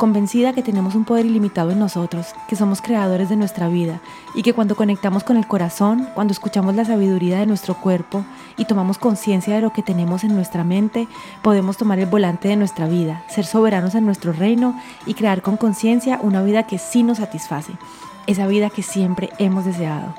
convencida que tenemos un poder ilimitado en nosotros, que somos creadores de nuestra vida y que cuando conectamos con el corazón, cuando escuchamos la sabiduría de nuestro cuerpo y tomamos conciencia de lo que tenemos en nuestra mente, podemos tomar el volante de nuestra vida, ser soberanos en nuestro reino y crear con conciencia una vida que sí nos satisface, esa vida que siempre hemos deseado.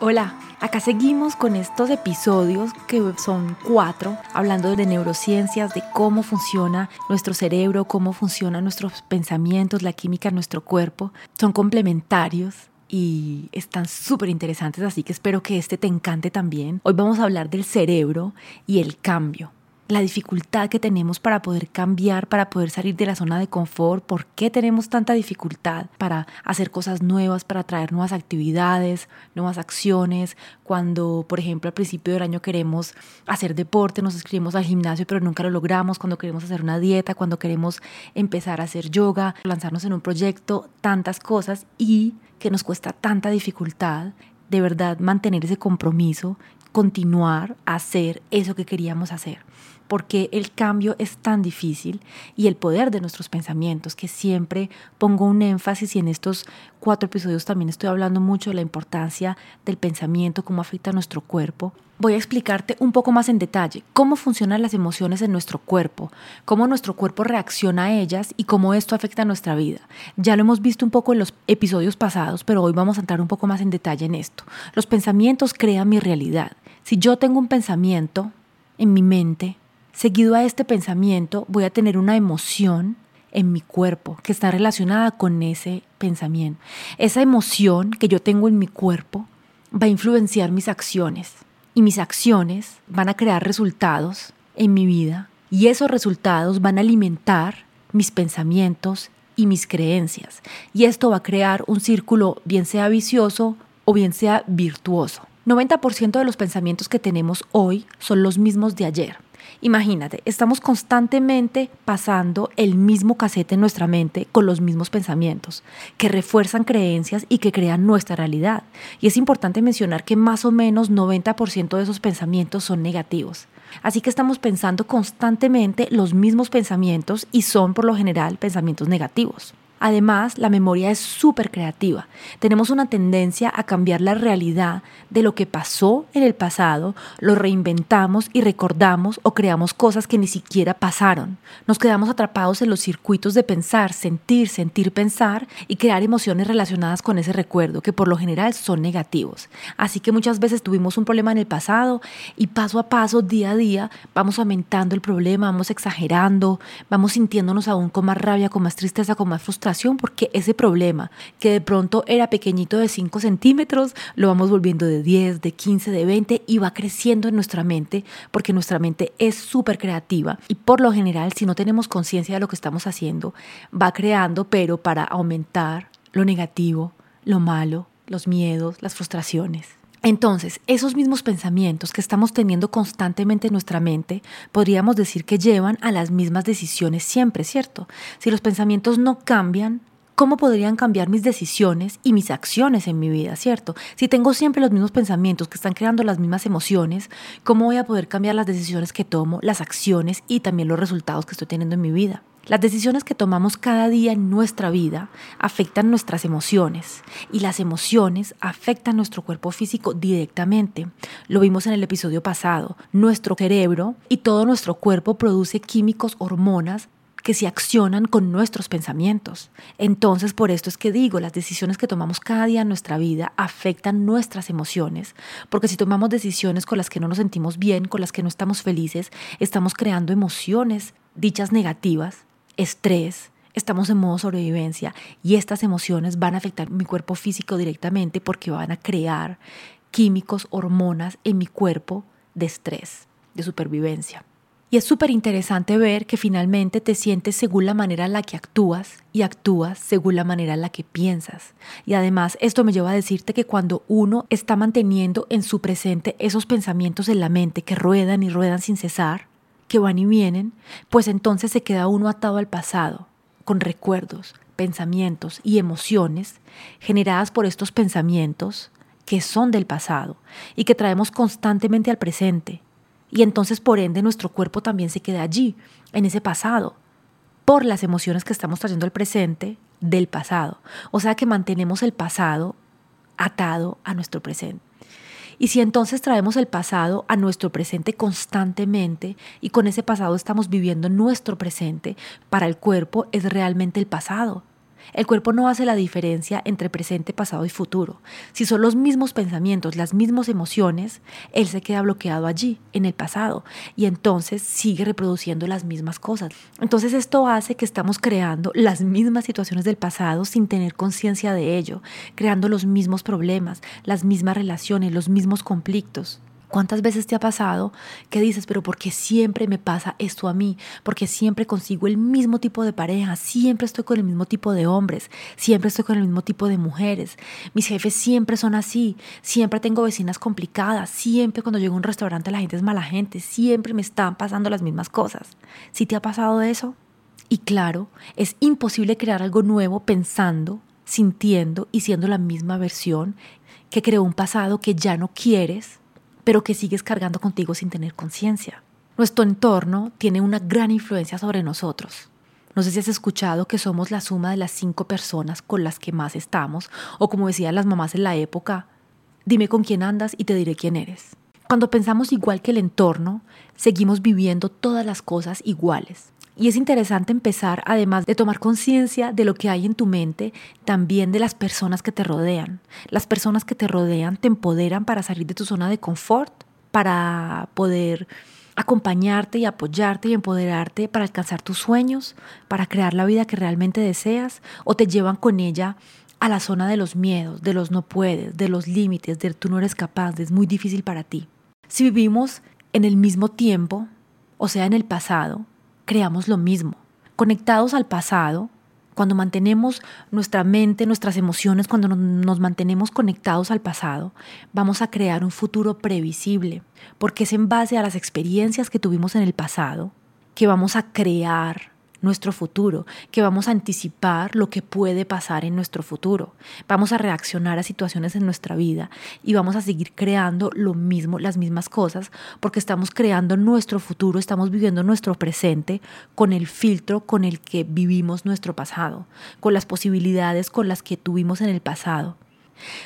Hola. Acá seguimos con estos episodios que son cuatro, hablando de neurociencias, de cómo funciona nuestro cerebro, cómo funcionan nuestros pensamientos, la química en nuestro cuerpo. Son complementarios y están súper interesantes, así que espero que este te encante también. Hoy vamos a hablar del cerebro y el cambio la dificultad que tenemos para poder cambiar, para poder salir de la zona de confort, por qué tenemos tanta dificultad para hacer cosas nuevas, para traer nuevas actividades, nuevas acciones. Cuando, por ejemplo, al principio del año queremos hacer deporte, nos inscribimos al gimnasio, pero nunca lo logramos, cuando queremos hacer una dieta, cuando queremos empezar a hacer yoga, lanzarnos en un proyecto, tantas cosas y que nos cuesta tanta dificultad de verdad mantener ese compromiso, continuar a hacer eso que queríamos hacer porque el cambio es tan difícil y el poder de nuestros pensamientos, que siempre pongo un énfasis y en estos cuatro episodios también estoy hablando mucho de la importancia del pensamiento, cómo afecta a nuestro cuerpo. Voy a explicarte un poco más en detalle cómo funcionan las emociones en nuestro cuerpo, cómo nuestro cuerpo reacciona a ellas y cómo esto afecta a nuestra vida. Ya lo hemos visto un poco en los episodios pasados, pero hoy vamos a entrar un poco más en detalle en esto. Los pensamientos crean mi realidad. Si yo tengo un pensamiento en mi mente, Seguido a este pensamiento voy a tener una emoción en mi cuerpo que está relacionada con ese pensamiento. Esa emoción que yo tengo en mi cuerpo va a influenciar mis acciones y mis acciones van a crear resultados en mi vida y esos resultados van a alimentar mis pensamientos y mis creencias. Y esto va a crear un círculo bien sea vicioso o bien sea virtuoso. 90% de los pensamientos que tenemos hoy son los mismos de ayer. Imagínate, estamos constantemente pasando el mismo casete en nuestra mente con los mismos pensamientos, que refuerzan creencias y que crean nuestra realidad. Y es importante mencionar que más o menos 90% de esos pensamientos son negativos. Así que estamos pensando constantemente los mismos pensamientos y son por lo general pensamientos negativos. Además, la memoria es súper creativa. Tenemos una tendencia a cambiar la realidad de lo que pasó en el pasado, lo reinventamos y recordamos o creamos cosas que ni siquiera pasaron. Nos quedamos atrapados en los circuitos de pensar, sentir, sentir, pensar y crear emociones relacionadas con ese recuerdo, que por lo general son negativos. Así que muchas veces tuvimos un problema en el pasado y paso a paso, día a día, vamos aumentando el problema, vamos exagerando, vamos sintiéndonos aún con más rabia, con más tristeza, con más frustración porque ese problema que de pronto era pequeñito de 5 centímetros, lo vamos volviendo de 10, de 15, de 20 y va creciendo en nuestra mente porque nuestra mente es súper creativa y por lo general si no tenemos conciencia de lo que estamos haciendo, va creando pero para aumentar lo negativo, lo malo, los miedos, las frustraciones. Entonces, esos mismos pensamientos que estamos teniendo constantemente en nuestra mente, podríamos decir que llevan a las mismas decisiones siempre, ¿cierto? Si los pensamientos no cambian, ¿cómo podrían cambiar mis decisiones y mis acciones en mi vida, ¿cierto? Si tengo siempre los mismos pensamientos que están creando las mismas emociones, ¿cómo voy a poder cambiar las decisiones que tomo, las acciones y también los resultados que estoy teniendo en mi vida? Las decisiones que tomamos cada día en nuestra vida afectan nuestras emociones y las emociones afectan nuestro cuerpo físico directamente. Lo vimos en el episodio pasado. Nuestro cerebro y todo nuestro cuerpo produce químicos, hormonas que se accionan con nuestros pensamientos. Entonces, por esto es que digo, las decisiones que tomamos cada día en nuestra vida afectan nuestras emociones, porque si tomamos decisiones con las que no nos sentimos bien, con las que no estamos felices, estamos creando emociones dichas negativas estrés, estamos en modo sobrevivencia y estas emociones van a afectar mi cuerpo físico directamente porque van a crear químicos, hormonas en mi cuerpo de estrés, de supervivencia. Y es súper interesante ver que finalmente te sientes según la manera en la que actúas y actúas según la manera en la que piensas. Y además esto me lleva a decirte que cuando uno está manteniendo en su presente esos pensamientos en la mente que ruedan y ruedan sin cesar, que van y vienen, pues entonces se queda uno atado al pasado, con recuerdos, pensamientos y emociones generadas por estos pensamientos que son del pasado y que traemos constantemente al presente y entonces, por ende, nuestro cuerpo también se queda allí, en ese pasado, por las emociones que estamos trayendo al presente del pasado. O sea que mantenemos el pasado atado a nuestro presente. Y si entonces traemos el pasado a nuestro presente constantemente y con ese pasado estamos viviendo nuestro presente, para el cuerpo es realmente el pasado. El cuerpo no hace la diferencia entre presente, pasado y futuro. Si son los mismos pensamientos, las mismas emociones, él se queda bloqueado allí, en el pasado, y entonces sigue reproduciendo las mismas cosas. Entonces esto hace que estamos creando las mismas situaciones del pasado sin tener conciencia de ello, creando los mismos problemas, las mismas relaciones, los mismos conflictos. ¿Cuántas veces te ha pasado que dices, pero ¿por qué siempre me pasa esto a mí? Porque siempre consigo el mismo tipo de pareja, siempre estoy con el mismo tipo de hombres, siempre estoy con el mismo tipo de mujeres. Mis jefes siempre son así, siempre tengo vecinas complicadas, siempre cuando llego a un restaurante la gente es mala gente, siempre me están pasando las mismas cosas. ¿Sí te ha pasado eso? Y claro, es imposible crear algo nuevo pensando, sintiendo y siendo la misma versión que creó un pasado que ya no quieres pero que sigues cargando contigo sin tener conciencia. Nuestro entorno tiene una gran influencia sobre nosotros. No sé si has escuchado que somos la suma de las cinco personas con las que más estamos, o como decían las mamás en la época, dime con quién andas y te diré quién eres. Cuando pensamos igual que el entorno, seguimos viviendo todas las cosas iguales. Y es interesante empezar, además de tomar conciencia de lo que hay en tu mente, también de las personas que te rodean. Las personas que te rodean te empoderan para salir de tu zona de confort, para poder acompañarte y apoyarte y empoderarte para alcanzar tus sueños, para crear la vida que realmente deseas, o te llevan con ella a la zona de los miedos, de los no puedes, de los límites, de tú no eres capaz, de es muy difícil para ti. Si vivimos en el mismo tiempo, o sea, en el pasado, creamos lo mismo. Conectados al pasado, cuando mantenemos nuestra mente, nuestras emociones, cuando nos mantenemos conectados al pasado, vamos a crear un futuro previsible, porque es en base a las experiencias que tuvimos en el pasado que vamos a crear nuestro futuro, que vamos a anticipar lo que puede pasar en nuestro futuro. Vamos a reaccionar a situaciones en nuestra vida y vamos a seguir creando lo mismo, las mismas cosas, porque estamos creando nuestro futuro, estamos viviendo nuestro presente con el filtro con el que vivimos nuestro pasado, con las posibilidades con las que tuvimos en el pasado.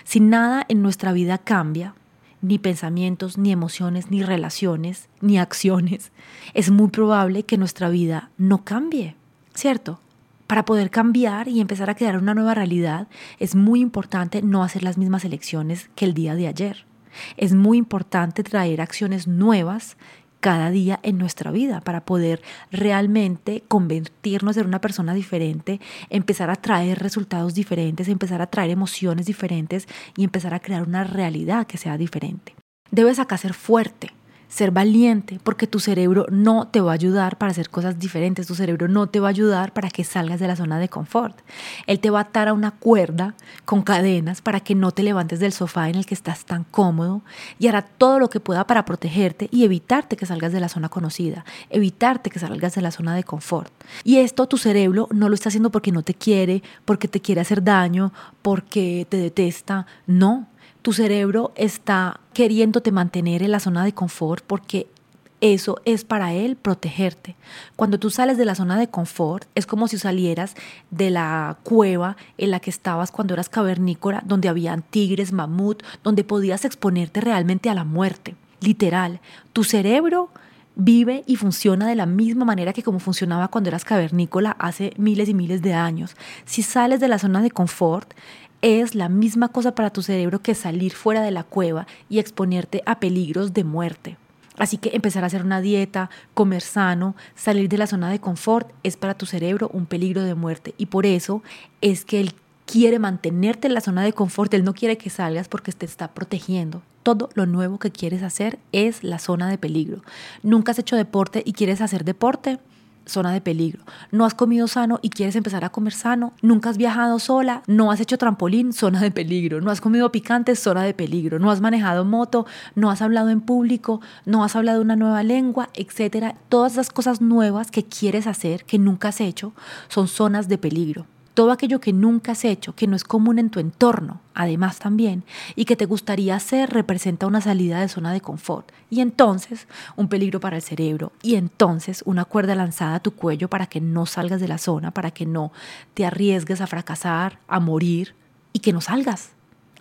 Si nada en nuestra vida cambia, ni pensamientos, ni emociones, ni relaciones, ni acciones, es muy probable que nuestra vida no cambie, ¿cierto? Para poder cambiar y empezar a crear una nueva realidad, es muy importante no hacer las mismas elecciones que el día de ayer. Es muy importante traer acciones nuevas cada día en nuestra vida para poder realmente convertirnos en una persona diferente, empezar a traer resultados diferentes, empezar a traer emociones diferentes y empezar a crear una realidad que sea diferente. Debes acá ser fuerte, ser valiente, porque tu cerebro no te va a ayudar para hacer cosas diferentes, tu cerebro no te va a ayudar para que salgas de la zona de confort. Él te va a atar a una cuerda con cadenas para que no te levantes del sofá en el que estás tan cómodo y hará todo lo que pueda para protegerte y evitarte que salgas de la zona conocida, evitarte que salgas de la zona de confort. Y esto tu cerebro no lo está haciendo porque no te quiere, porque te quiere hacer daño, porque te detesta, no, tu cerebro está queriéndote mantener en la zona de confort porque eso es para él protegerte. Cuando tú sales de la zona de confort, es como si salieras de la cueva en la que estabas cuando eras cavernícola, donde habían tigres, mamut, donde podías exponerte realmente a la muerte. Literal, tu cerebro vive y funciona de la misma manera que como funcionaba cuando eras cavernícola hace miles y miles de años. Si sales de la zona de confort, es la misma cosa para tu cerebro que salir fuera de la cueva y exponerte a peligros de muerte. Así que empezar a hacer una dieta, comer sano, salir de la zona de confort es para tu cerebro un peligro de muerte. Y por eso es que él quiere mantenerte en la zona de confort, él no quiere que salgas porque te está protegiendo. todo lo nuevo que quieres hacer es la zona de peligro. Nunca has hecho deporte y quieres hacer deporte, zona de peligro. No has comido sano y quieres empezar a comer sano. Nunca has viajado sola, no has hecho trampolín, zona de peligro. No has comido picante, zona de peligro. No has manejado moto, no has hablado en público, no has hablado una nueva lengua, etcétera. Todas las cosas nuevas que quieres hacer, que nunca has hecho, son zonas de peligro todo aquello que nunca has hecho, que no es común en tu entorno, además también, y que te gustaría hacer, representa una salida de zona de confort, y entonces un peligro para el cerebro, y entonces una cuerda lanzada a tu cuello para que no salgas de la zona, para que no te arriesgues a fracasar, a morir, y que no salgas.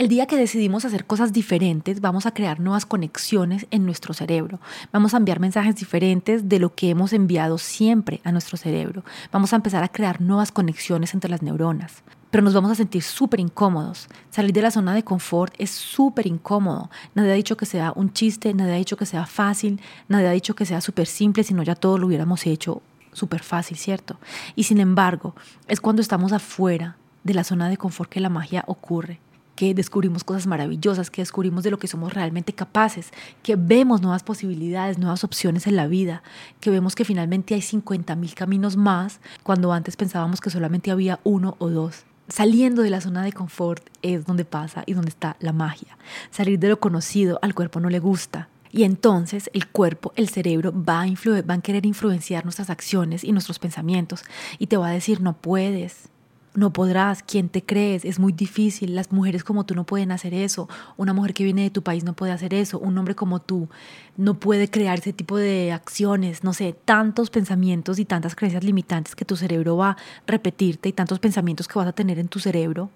El día que decidimos hacer cosas diferentes, vamos a crear nuevas conexiones en nuestro cerebro. Vamos a enviar mensajes diferentes de lo que hemos enviado siempre a nuestro cerebro. Vamos a empezar a crear nuevas conexiones entre las neuronas. Pero nos vamos a sentir súper incómodos. Salir de la zona de confort es súper incómodo. Nadie ha dicho que sea un chiste, nadie ha dicho que sea fácil, nadie ha dicho que sea súper simple, sino ya todo lo hubiéramos hecho súper fácil, ¿cierto? Y sin embargo, es cuando estamos afuera de la zona de confort que la magia ocurre que descubrimos cosas maravillosas, que descubrimos de lo que somos realmente capaces, que vemos nuevas posibilidades, nuevas opciones en la vida, que vemos que finalmente hay 50 mil caminos más cuando antes pensábamos que solamente había uno o dos. Saliendo de la zona de confort es donde pasa y donde está la magia. Salir de lo conocido al cuerpo no le gusta, y entonces el cuerpo, el cerebro va a, a querer influenciar nuestras acciones y nuestros pensamientos y te va a decir no puedes, no podrás, ¿quién te crees? Es muy difícil, las mujeres como tú no pueden hacer eso, una mujer que viene de tu país no puede hacer eso, un hombre como tú no puede crear ese tipo de acciones, no sé, tantos pensamientos y tantas creencias limitantes que tu cerebro va a repetirte y tantos pensamientos que vas a tener en tu cerebro.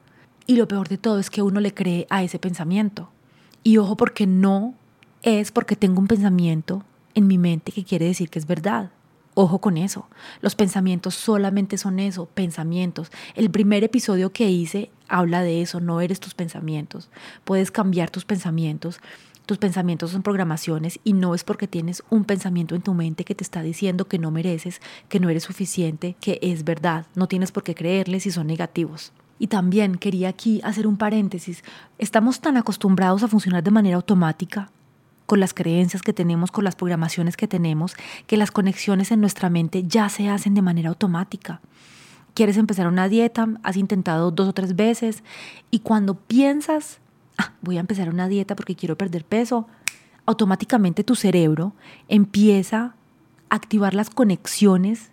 Y lo peor de todo es que uno le cree a ese pensamiento. Y ojo porque no es porque tengo un pensamiento en mi mente que quiere decir que es verdad. Ojo con eso. Los pensamientos solamente son eso, pensamientos. El primer episodio que hice habla de eso, no eres tus pensamientos. Puedes cambiar tus pensamientos. Tus pensamientos son programaciones y no es porque tienes un pensamiento en tu mente que te está diciendo que no mereces, que no eres suficiente, que es verdad. No tienes por qué creerles si son negativos. Y también quería aquí hacer un paréntesis. Estamos tan acostumbrados a funcionar de manera automática con las creencias que tenemos, con las programaciones que tenemos, que las conexiones en nuestra mente ya se hacen de manera automática. Quieres empezar una dieta, has intentado dos o tres veces y cuando piensas, ah, voy a empezar una dieta porque quiero perder peso, automáticamente tu cerebro empieza a activar las conexiones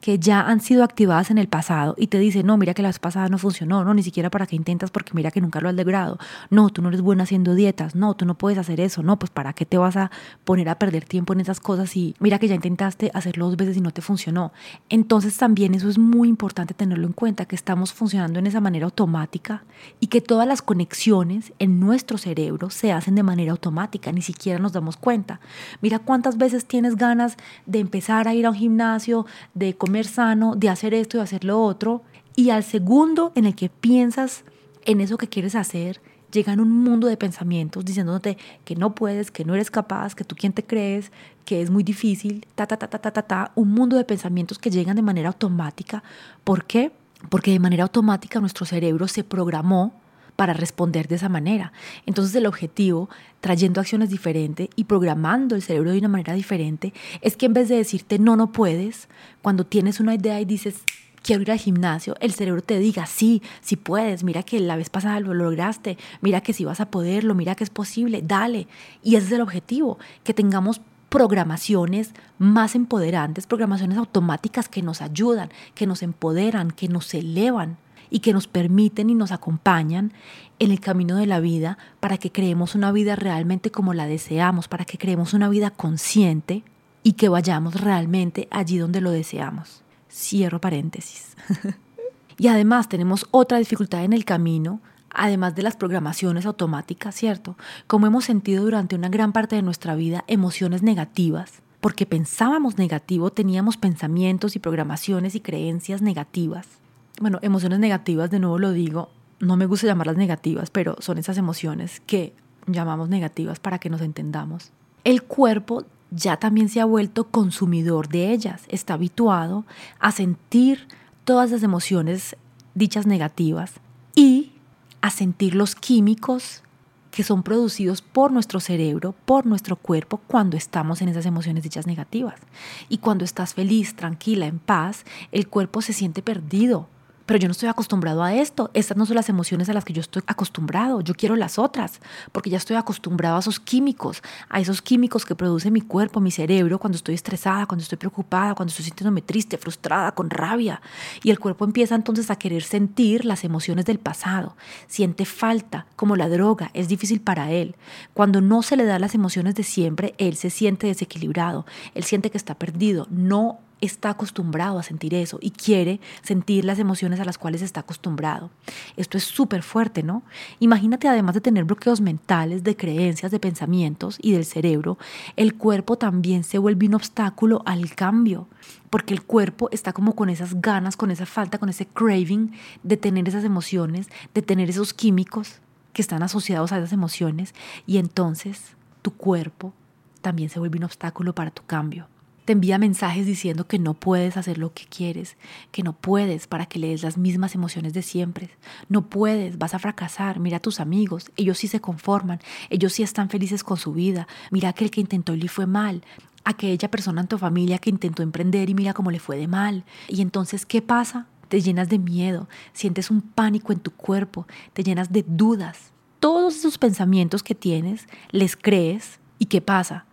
que ya han sido activadas en el pasado y te dice, no, mira que la vez pasada no funcionó, no, ni siquiera para qué intentas porque mira que nunca lo has logrado, no, tú no eres buena haciendo dietas, no, tú no puedes hacer eso, no, pues para qué te vas a poner a perder tiempo en esas cosas y mira que ya intentaste hacerlo dos veces y no te funcionó. Entonces también eso es muy importante tenerlo en cuenta, que estamos funcionando en esa manera automática y que todas las conexiones en nuestro cerebro se hacen de manera automática, ni siquiera nos damos cuenta. Mira cuántas veces tienes ganas de empezar a ir a un gimnasio, de comer sano, de hacer esto y hacer lo otro. Y al segundo en el que piensas en eso que quieres hacer, llegan un mundo de pensamientos diciéndote que no puedes, que no eres capaz, que tú quién te crees, que es muy difícil, ta, ta, ta, ta, ta, ta, ta, un mundo de pensamientos que llegan de manera automática. ¿Por qué? Porque de manera automática nuestro cerebro se programó para responder de esa manera. Entonces el objetivo, trayendo acciones diferentes y programando el cerebro de una manera diferente, es que en vez de decirte no, no puedes, cuando tienes una idea y dices quiero ir al gimnasio, el cerebro te diga, sí, sí puedes, mira que la vez pasada lo lograste, mira que sí vas a poderlo, mira que es posible, dale. Y ese es el objetivo, que tengamos programaciones más empoderantes, programaciones automáticas que nos ayudan, que nos empoderan, que nos elevan y que nos permiten y nos acompañan en el camino de la vida para que creemos una vida realmente como la deseamos, para que creemos una vida consciente y que vayamos realmente allí donde lo deseamos. Cierro paréntesis. y además tenemos otra dificultad en el camino, además de las programaciones automáticas, ¿cierto? Como hemos sentido durante una gran parte de nuestra vida emociones negativas, porque pensábamos negativo, teníamos pensamientos y programaciones y creencias negativas bueno, emociones negativas, de nuevo lo digo, no me gusta llamarlas negativas, pero son esas emociones que llamamos negativas para que nos entendamos. El cuerpo ya también se ha vuelto consumidor de ellas, está habituado a sentir todas las emociones dichas negativas y a sentir los químicos que son producidos por nuestro cerebro, por nuestro cuerpo, cuando estamos en esas emociones dichas negativas. Y cuando estás feliz, tranquila, en paz, el cuerpo se siente perdido, pero yo no estoy acostumbrado a esto. Estas no son las emociones a las que yo estoy acostumbrado. Yo quiero las otras, porque ya estoy acostumbrado a esos químicos, a esos químicos que produce mi cuerpo, mi cerebro, cuando estoy estresada, cuando estoy preocupada, cuando estoy sintiéndome triste, frustrada, con rabia. Y el cuerpo empieza entonces a querer sentir las emociones del pasado. Siente falta, como la droga, es difícil para él. Cuando no se le da las emociones de siempre, él se siente desequilibrado, él siente que está perdido, no está acostumbrado a sentir eso y quiere sentir las emociones a las cuales está acostumbrado. Esto es súper fuerte, ¿no? Imagínate además de tener bloqueos mentales, de creencias, de pensamientos y del cerebro, el cuerpo también se vuelve un obstáculo al cambio, porque el cuerpo está como con esas ganas, con esa falta, con ese craving de tener esas emociones, de tener esos químicos que están asociados a esas emociones y entonces tu cuerpo también se vuelve un obstáculo para tu cambio te envía mensajes diciendo que no puedes hacer lo que quieres, que no puedes para que le des las mismas emociones de siempre. No puedes, vas a fracasar. Mira a tus amigos, ellos sí se conforman, ellos sí están felices con su vida. Mira que el que intentó y fue mal. Aquella persona en tu familia que intentó emprender y mira cómo le fue de mal. Y entonces, ¿qué pasa? Te llenas de miedo, sientes un pánico en tu cuerpo, te llenas de dudas. Todos esos pensamientos que tienes, les crees. ¿Y qué pasa?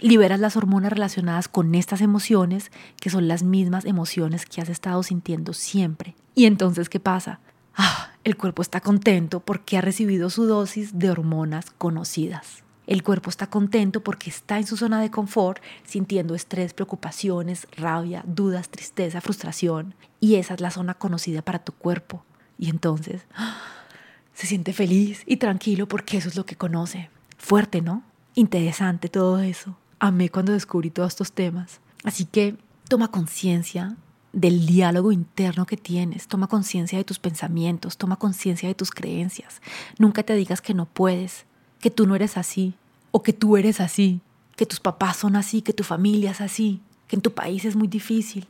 Liberas las hormonas relacionadas con estas emociones, que son las mismas emociones que has estado sintiendo siempre. Y entonces, ¿qué pasa? Ah, el cuerpo está contento porque ha recibido su dosis de hormonas conocidas. El cuerpo está contento porque está en su zona de confort, sintiendo estrés, preocupaciones, rabia, dudas, tristeza, frustración. Y esa es la zona conocida para tu cuerpo. Y entonces ah, se siente feliz y tranquilo porque eso es lo que conoce. Fuerte, ¿no? Interesante todo eso amé cuando descubrí todos estos temas. Así que toma conciencia del diálogo interno que tienes, toma conciencia de tus pensamientos, toma conciencia de tus creencias. Nunca te digas que no puedes, que tú no eres así, o que tú eres así, que tus papás son así, que tu familia es así, que en tu país es muy difícil.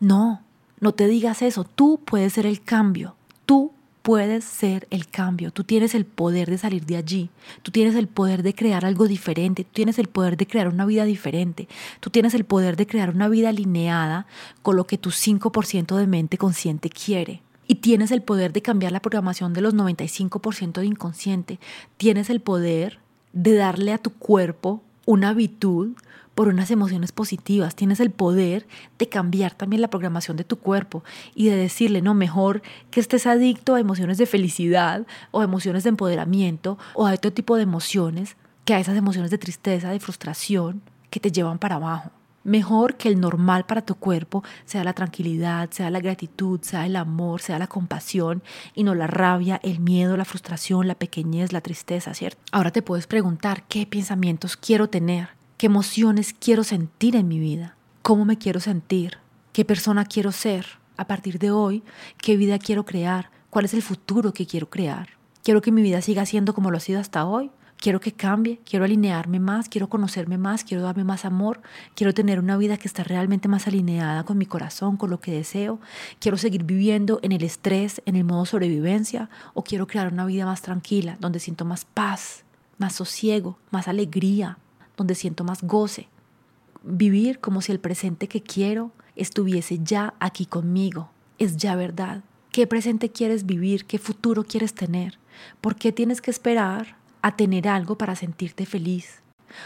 No, no te digas eso, tú puedes ser el cambio, tú puedes ser el cambio, tú tienes el poder de salir de allí, tú tienes el poder de crear algo diferente, tú tienes el poder de crear una vida diferente, tú tienes el poder de crear una vida alineada con lo que tu 5% de mente consciente quiere. Y tienes el poder de cambiar la programación de los 95% de inconsciente. Tienes el poder de darle a tu cuerpo una habitud por unas emociones positivas. Tienes el poder de cambiar también la programación de tu cuerpo y de decirle, no, mejor que estés adicto a emociones de felicidad o emociones de empoderamiento o a otro tipo de emociones que a esas emociones de tristeza, de frustración que te llevan para abajo. Mejor que el normal para tu cuerpo sea la tranquilidad, sea la gratitud, sea el amor, sea la compasión y no la rabia, el miedo, la frustración, la pequeñez, la tristeza, ¿cierto? Ahora te puedes preguntar qué pensamientos quiero tener qué emociones quiero sentir en mi vida, cómo me quiero sentir, qué persona quiero ser a partir de hoy, qué vida quiero crear, cuál es el futuro que quiero crear. Quiero que mi vida siga siendo como lo ha sido hasta hoy. Quiero que cambie, quiero alinearme más, quiero conocerme más, quiero darme más amor, quiero tener una vida que está realmente más alineada con mi corazón, con lo que deseo. Quiero seguir viviendo en el estrés, en el modo sobrevivencia, o quiero crear una vida más tranquila, donde siento más paz, más sosiego, más alegría, donde siento más goce. Vivir como si el presente que quiero estuviese ya aquí conmigo. Es ya verdad. ¿Qué presente quieres vivir? ¿Qué futuro quieres tener? ¿Por qué tienes que esperar a tener algo para sentirte feliz?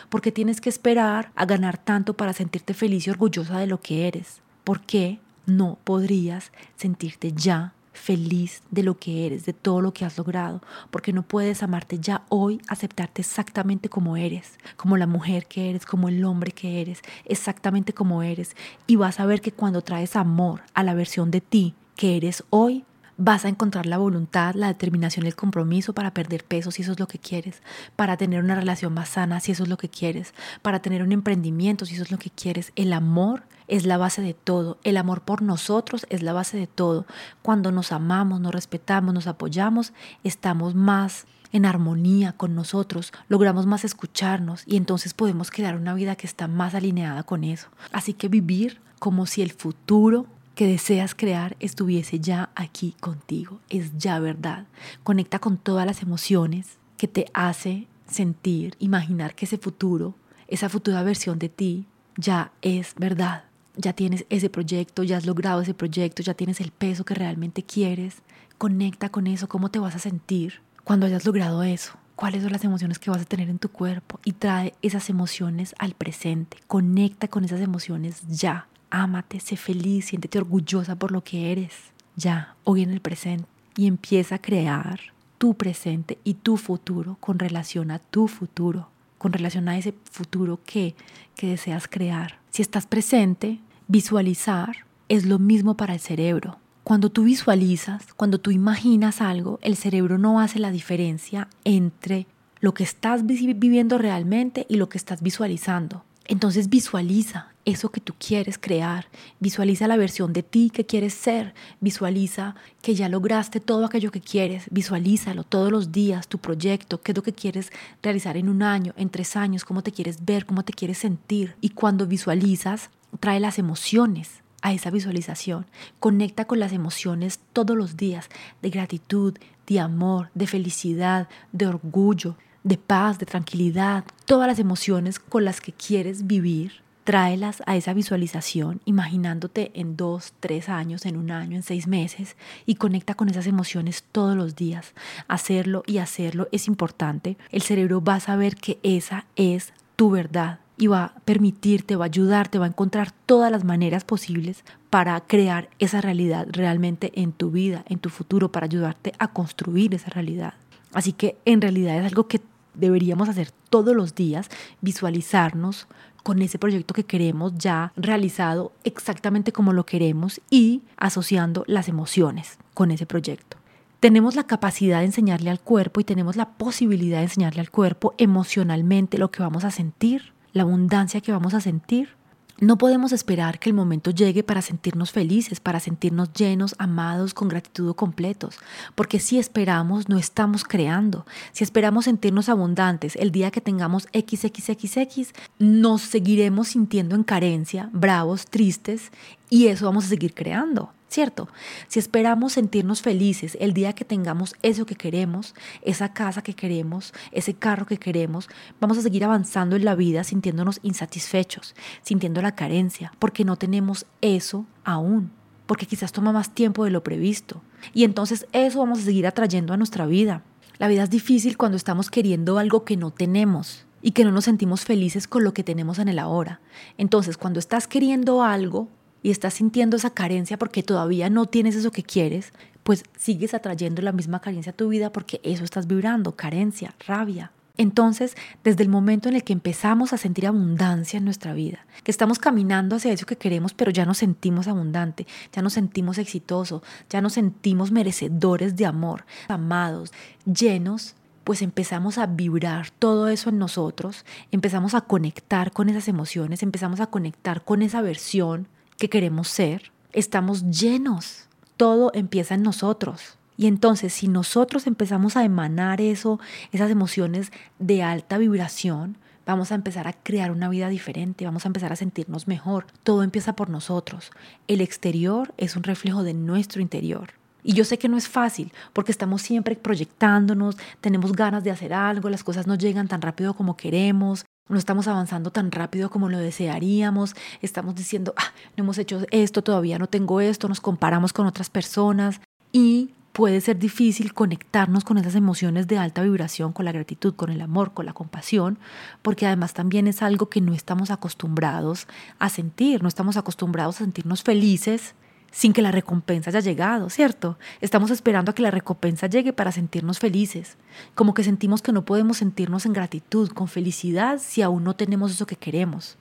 ¿Por qué tienes que esperar a ganar tanto para sentirte feliz y orgullosa de lo que eres? ¿Por qué no podrías sentirte ya feliz de lo que eres, de todo lo que has logrado, porque no puedes amarte ya hoy, aceptarte exactamente como eres, como la mujer que eres, como el hombre que eres, exactamente como eres. Y vas a ver que cuando traes amor a la versión de ti que eres hoy, vas a encontrar la voluntad, la determinación el compromiso para perder peso si eso es lo que quieres, para tener una relación más sana si eso es lo que quieres, para tener un emprendimiento si eso es lo que quieres. El amor es la base de todo. El amor por nosotros es la base de todo. Cuando nos amamos, nos respetamos, nos apoyamos, estamos más en armonía con nosotros, logramos más escucharnos y entonces podemos crear una vida que está más alineada con eso. Así que vivir como si el futuro que deseas crear estuviese ya aquí contigo. Es ya verdad. Conecta con todas las emociones que te hace sentir, imaginar que ese futuro, esa futura versión de ti ya es verdad. Ya tienes ese proyecto, ya has logrado ese proyecto, ya tienes el peso que realmente quieres. Conecta con eso, cómo te vas a sentir cuando hayas logrado eso. Cuáles son las emociones que vas a tener en tu cuerpo y trae esas emociones al presente. Conecta con esas emociones ya. Ámate, sé feliz, siéntete orgullosa por lo que eres. Ya, hoy en el presente. Y empieza a crear tu presente y tu futuro con relación a tu futuro, con relación a ese futuro que, que deseas crear. Si estás presente, visualizar es lo mismo para el cerebro. Cuando tú visualizas, cuando tú imaginas algo, el cerebro no hace la diferencia entre lo que estás viviendo realmente y lo que estás visualizando. Entonces visualiza eso que tú quieres crear, visualiza la versión de ti que quieres ser, visualiza que ya lograste todo aquello que quieres, visualízalo todos los días, tu proyecto, qué es lo que quieres realizar en un año, en tres años, cómo te quieres ver, cómo te quieres sentir. Y cuando visualizas, trae las emociones a esa visualización. Conecta con las emociones todos los días de gratitud, de amor, de felicidad, de orgullo, de paz, de tranquilidad, todas las emociones con las que quieres vivir, tráelas a esa visualización, imaginándote en dos, tres años, en un año, en seis meses, y conecta con esas emociones todos los días. Hacerlo y hacerlo es importante. El cerebro va a saber que esa es tu verdad y va a permitirte, va a ayudarte, va a encontrar todas las maneras posibles para crear esa realidad realmente en tu vida, en tu futuro, para ayudarte a construir esa realidad. Así que en realidad es algo que deberíamos hacer todos los días, visualizarnos con ese proyecto que queremos ya realizado exactamente como lo queremos y asociando las emociones con ese proyecto. Tenemos la capacidad de enseñarle al cuerpo y tenemos la posibilidad de enseñarle al cuerpo emocionalmente lo que vamos a sentir, la abundancia que vamos a sentir no podemos esperar que el momento llegue para sentirnos felices, para sentirnos llenos, amados, con gratitud completos, porque si esperamos, no estamos creando. Si esperamos sentirnos abundantes el día que tengamos XXXX, nos seguiremos sintiendo en carencia, bravos, tristes, y eso vamos a seguir creando. ¿Cierto? Si esperamos sentirnos felices el día que tengamos eso que queremos, esa casa que queremos, ese carro que queremos, vamos a seguir avanzando en la vida sintiéndonos insatisfechos, sintiendo la carencia, porque no tenemos eso aún, porque quizás toma más tiempo de lo previsto. Y entonces eso vamos a seguir atrayendo a nuestra vida. La vida es difícil cuando estamos queriendo algo que no tenemos y que no nos sentimos felices con lo que tenemos en el ahora. Entonces, cuando estás queriendo algo, y estás sintiendo esa carencia porque todavía no tienes eso que quieres, pues sigues atrayendo la misma carencia a tu vida porque eso estás vibrando, carencia, rabia. Entonces, desde el momento en el que empezamos a sentir abundancia en nuestra vida, que estamos caminando hacia eso que queremos, pero ya nos sentimos abundante, ya nos sentimos exitosos, ya nos sentimos merecedores de amor, amados, llenos, pues empezamos a vibrar todo eso en nosotros, empezamos a conectar con esas emociones, empezamos a conectar con esa versión que queremos ser, estamos llenos. Todo empieza en nosotros. Y entonces, si nosotros empezamos a emanar eso, esas emociones de alta vibración, vamos a empezar a crear una vida diferente, vamos a empezar a sentirnos mejor. Todo empieza por nosotros. El exterior es un reflejo de nuestro interior. Y yo sé que no es fácil porque estamos siempre proyectándonos, tenemos ganas de hacer algo, las cosas no llegan tan rápido como queremos, no estamos avanzando tan rápido como lo desearíamos, estamos diciendo, ah, no hemos hecho esto, todavía no tengo esto, nos comparamos con otras personas y puede ser difícil conectarnos con esas emociones de alta vibración, con la gratitud, con el amor, con la compasión, porque además también es algo que no estamos acostumbrados a sentir, no estamos acostumbrados a sentirnos felices sin que la recompensa haya llegado, ¿cierto? Estamos esperando a que la recompensa llegue para sentirnos felices, como que sentimos que no podemos sentirnos en gratitud, con felicidad, si aún no tenemos eso que queremos.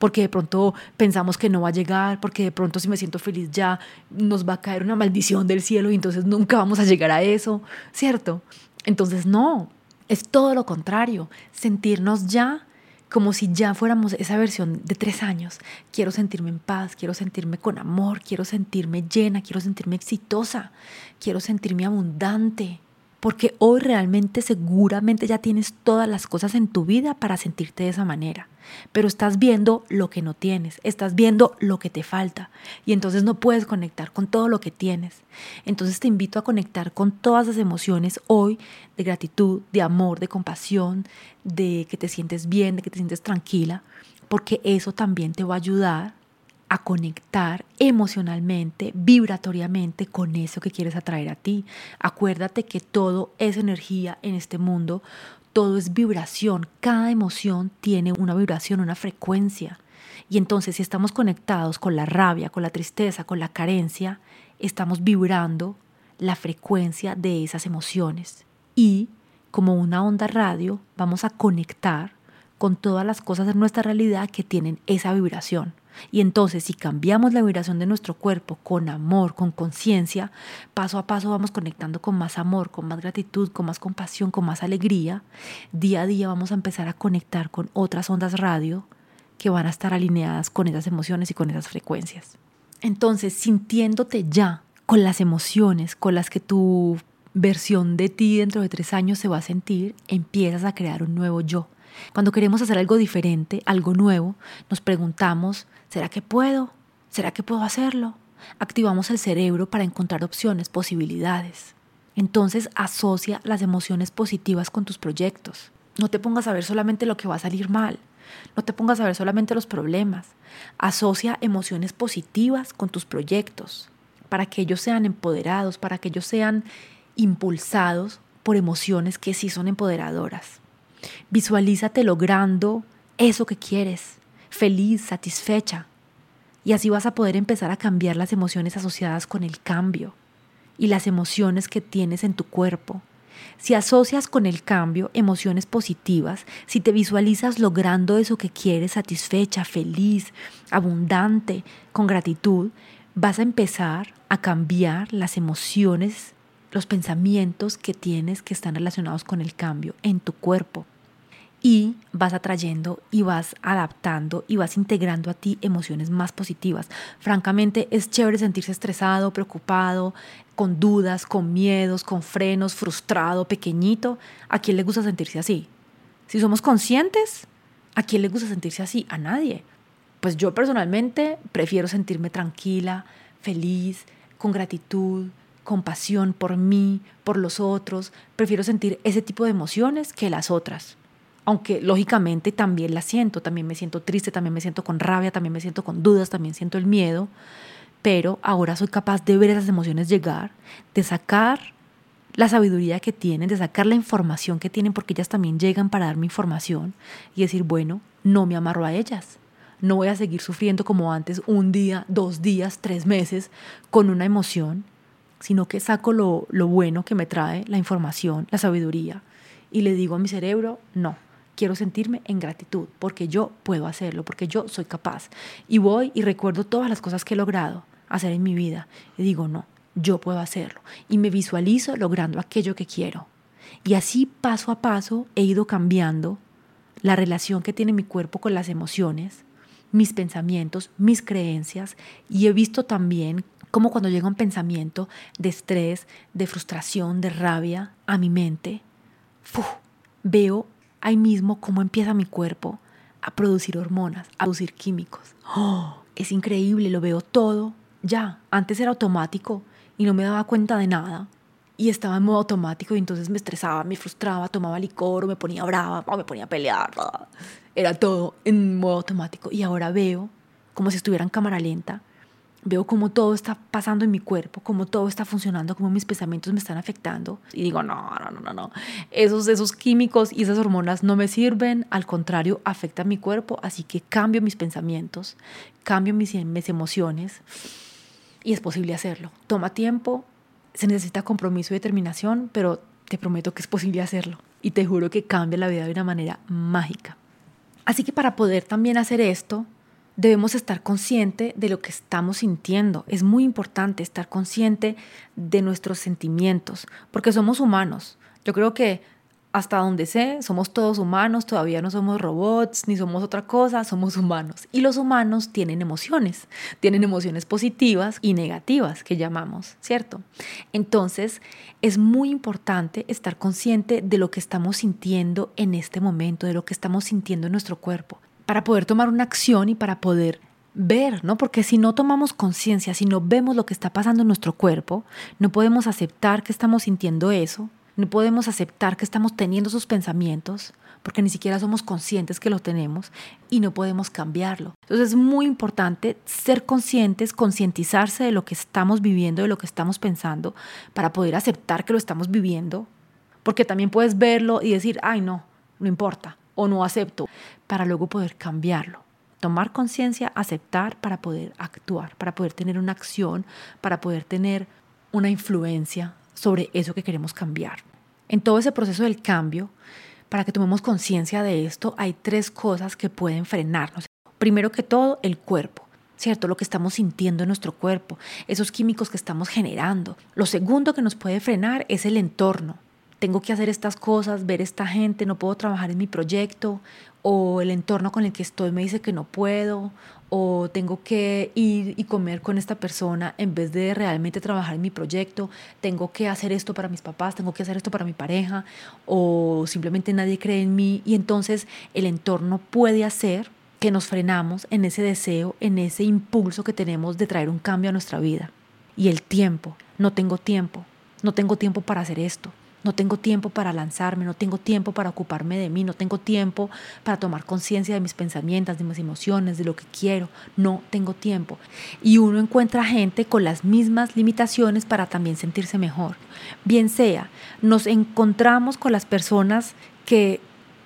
Porque de pronto pensamos que no va a llegar, porque de pronto si me siento feliz ya nos va a caer una maldición del cielo y entonces nunca vamos a llegar a eso, ¿cierto? Entonces no, es todo lo contrario, sentirnos ya como si ya fuéramos esa versión de tres años. Quiero sentirme en paz, quiero sentirme con amor, quiero sentirme llena, quiero sentirme exitosa, quiero sentirme abundante. Porque hoy realmente seguramente ya tienes todas las cosas en tu vida para sentirte de esa manera, pero estás viendo lo que no tienes, estás viendo lo que te falta y entonces no puedes conectar con todo lo que tienes. Entonces te invito a conectar con todas las emociones hoy de gratitud, de amor, de compasión, de que te sientes bien, de que te sientes tranquila, porque eso también te va a ayudar a conectar emocionalmente, vibratoriamente con eso que quieres atraer a ti. Acuérdate que todo es energía en este mundo, todo es vibración, cada emoción tiene una vibración, una frecuencia. Y entonces si estamos conectados con la rabia, con la tristeza, con la carencia, estamos vibrando la frecuencia de esas emociones. Y como una onda radio, vamos a conectar con todas las cosas de nuestra realidad que tienen esa vibración. Y entonces si cambiamos la vibración de nuestro cuerpo con amor, con conciencia, paso a paso vamos conectando con más amor, con más gratitud, con más compasión, con más alegría. Día a día vamos a empezar a conectar con otras ondas radio que van a estar alineadas con esas emociones y con esas frecuencias. Entonces, sintiéndote ya con las emociones con las que tu versión de ti dentro de tres años se va a sentir, empiezas a crear un nuevo yo. Cuando queremos hacer algo diferente, algo nuevo, nos preguntamos ¿Será que puedo? ¿Será que puedo hacerlo? Activamos el cerebro para encontrar opciones, posibilidades. Entonces asocia las emociones positivas con tus proyectos. No te pongas a ver solamente lo que va a salir mal. No te pongas a ver solamente los problemas. Asocia emociones positivas con tus proyectos para que ellos sean empoderados, para que ellos sean impulsados por emociones que sí son empoderadoras. Visualízate logrando eso que quieres feliz, satisfecha. Y así vas a poder empezar a cambiar las emociones asociadas con el cambio y las emociones que tienes en tu cuerpo. Si asocias con el cambio emociones positivas, si te visualizas logrando eso que quieres, satisfecha, feliz, abundante, con gratitud, vas a empezar a cambiar las emociones, los pensamientos que tienes que están relacionados con el cambio en tu cuerpo y vas atrayendo y vas adaptando y vas integrando a ti emociones más positivas. Francamente es chévere sentirse estresado, preocupado, con dudas, con miedos, con frenos, frustrado, pequeñito. ¿A quién le gusta sentirse así? Si somos conscientes, ¿a quién le gusta sentirse así? A nadie. Pues yo personalmente prefiero sentirme tranquila, feliz, con gratitud, compasión por mí, por los otros. Prefiero sentir ese tipo de emociones que las otras aunque lógicamente también la siento, también me siento triste, también me siento con rabia, también me siento con dudas, también siento el miedo, pero ahora soy capaz de ver esas emociones llegar, de sacar la sabiduría que tienen, de sacar la información que tienen, porque ellas también llegan para darme información y decir, bueno, no me amarro a ellas, no voy a seguir sufriendo como antes un día, dos días, tres meses con una emoción, sino que saco lo, lo bueno que me trae la información, la sabiduría, y le digo a mi cerebro, no, quiero sentirme en gratitud porque yo puedo hacerlo, porque yo soy capaz. Y voy y recuerdo todas las cosas que he logrado hacer en mi vida y digo, no, yo puedo hacerlo. Y me visualizo logrando aquello que quiero. Y así paso a paso he ido cambiando la relación que tiene mi cuerpo con las emociones, mis pensamientos, mis creencias y he visto también cómo cuando llega un pensamiento de estrés, de frustración, de rabia a mi mente, veo ahí mismo cómo empieza mi cuerpo a producir hormonas, a producir químicos. ¡Oh! Es increíble, lo veo todo ya. Antes era automático y no me daba cuenta de nada. Y estaba en modo automático y entonces me estresaba, me frustraba, tomaba licor o me ponía brava me ponía a pelear. Era todo en modo automático. Y ahora veo como si estuviera en cámara lenta veo cómo todo está pasando en mi cuerpo, cómo todo está funcionando, cómo mis pensamientos me están afectando. Y digo, no, no, no, no, no. Esos, esos químicos y esas hormonas no me sirven, al contrario, afectan mi cuerpo, así que cambio mis pensamientos, cambio mis, mis emociones y es posible hacerlo. Toma tiempo, se necesita compromiso y determinación, pero te prometo que es posible hacerlo y te juro que cambia la vida de una manera mágica. Así que para poder también hacer esto, debemos estar consciente de lo que estamos sintiendo. Es muy importante estar consciente de nuestros sentimientos, porque somos humanos. Yo creo que hasta donde sé, somos todos humanos, todavía no somos robots ni somos otra cosa, somos humanos. Y los humanos tienen emociones, tienen emociones positivas y negativas que llamamos, ¿cierto? Entonces, es muy importante estar consciente de lo que estamos sintiendo en este momento, de lo que estamos sintiendo en nuestro cuerpo, para poder tomar una acción y para poder ver, ¿no? Porque si no tomamos conciencia, si no vemos lo que está pasando en nuestro cuerpo, no podemos aceptar que estamos sintiendo eso, no podemos aceptar que estamos teniendo esos pensamientos porque ni siquiera somos conscientes que lo tenemos y no podemos cambiarlo. Entonces es muy importante ser conscientes, concientizarse de lo que estamos viviendo, de lo que estamos pensando, para poder aceptar que lo estamos viviendo, porque también puedes verlo y decir, ay no, no importa, o no acepto, para luego poder cambiarlo. Tomar conciencia, aceptar para poder actuar, para poder tener una acción, para poder tener una influencia sobre eso que queremos cambiar. En todo ese proceso del cambio, para que tomemos conciencia de esto, hay tres cosas que pueden frenarnos. Primero que todo, el cuerpo. ¿cierto? Lo que estamos sintiendo en nuestro cuerpo, esos químicos que estamos generando. Lo segundo que nos puede frenar es el entorno. Tengo que hacer estas cosas, ver esta gente, no puedo trabajar en mi proyecto, o el entorno con el que estoy me dice que no puedo, o tengo que ir y comer con esta persona en vez de realmente trabajar en mi proyecto, tengo que hacer esto para mis papás, tengo que hacer esto para mi pareja, o simplemente nadie cree en mí y entonces el entorno puede hacer que nos frenamos en ese deseo, en ese impulso que tenemos de traer un cambio a nuestra vida. Y el tiempo, no tengo tiempo, no tengo tiempo para hacer esto, no tengo tiempo para lanzarme, no tengo tiempo para ocuparme de mí, no tengo tiempo para tomar conciencia de mis pensamientos, de mis emociones, de lo que quiero. No tengo tiempo. Y uno encuentra gente con las mismas limitaciones para también sentirse mejor. Bien sea, nos encontramos con las personas que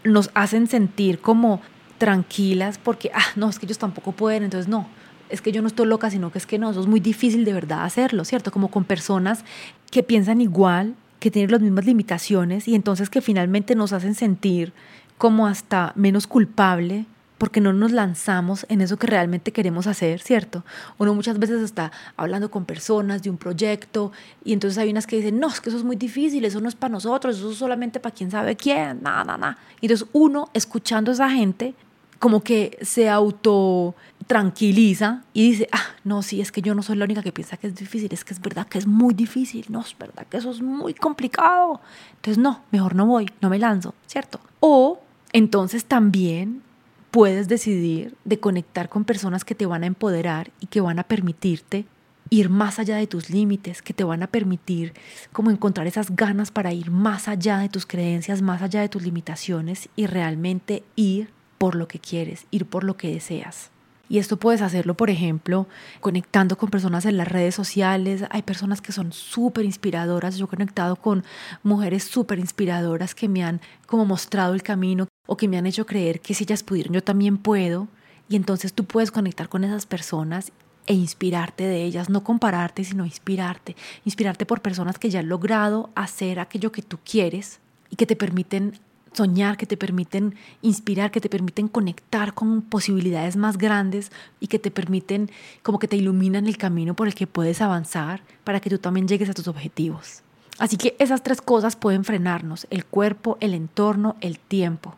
nos hacen sentir como tranquilas porque, ah, no, es que ellos tampoco pueden, entonces no, es que yo no estoy loca, sino que es que no, eso es muy difícil de verdad hacerlo, ¿cierto? Como con personas que piensan igual que tienen las mismas limitaciones y entonces que finalmente nos hacen sentir como hasta menos culpable porque no nos lanzamos en eso que realmente queremos hacer, ¿cierto? Uno muchas veces está hablando con personas de un proyecto y entonces hay unas que dicen, no, es que eso es muy difícil, eso no es para nosotros, eso es solamente para quien sabe quién, nada, nada, nada. Y entonces uno, escuchando a esa gente, como que se auto tranquiliza y dice, ah, no, sí, es que yo no soy la única que piensa que es difícil, es que es verdad que es muy difícil, no, es verdad que eso es muy complicado. Entonces, no, mejor no voy, no me lanzo, ¿cierto? O entonces también puedes decidir de conectar con personas que te van a empoderar y que van a permitirte ir más allá de tus límites, que te van a permitir como encontrar esas ganas para ir más allá de tus creencias, más allá de tus limitaciones y realmente ir por lo que quieres, ir por lo que deseas. Y esto puedes hacerlo, por ejemplo, conectando con personas en las redes sociales. Hay personas que son súper inspiradoras. Yo he conectado con mujeres súper inspiradoras que me han como mostrado el camino o que me han hecho creer que si ellas pudieron, yo también puedo. Y entonces tú puedes conectar con esas personas e inspirarte de ellas, no compararte, sino inspirarte. Inspirarte por personas que ya han logrado hacer aquello que tú quieres y que te permiten soñar, que te permiten inspirar, que te permiten conectar con posibilidades más grandes y que te permiten, como que te iluminan el camino por el que puedes avanzar para que tú también llegues a tus objetivos. Así que esas tres cosas pueden frenarnos, el cuerpo, el entorno, el tiempo.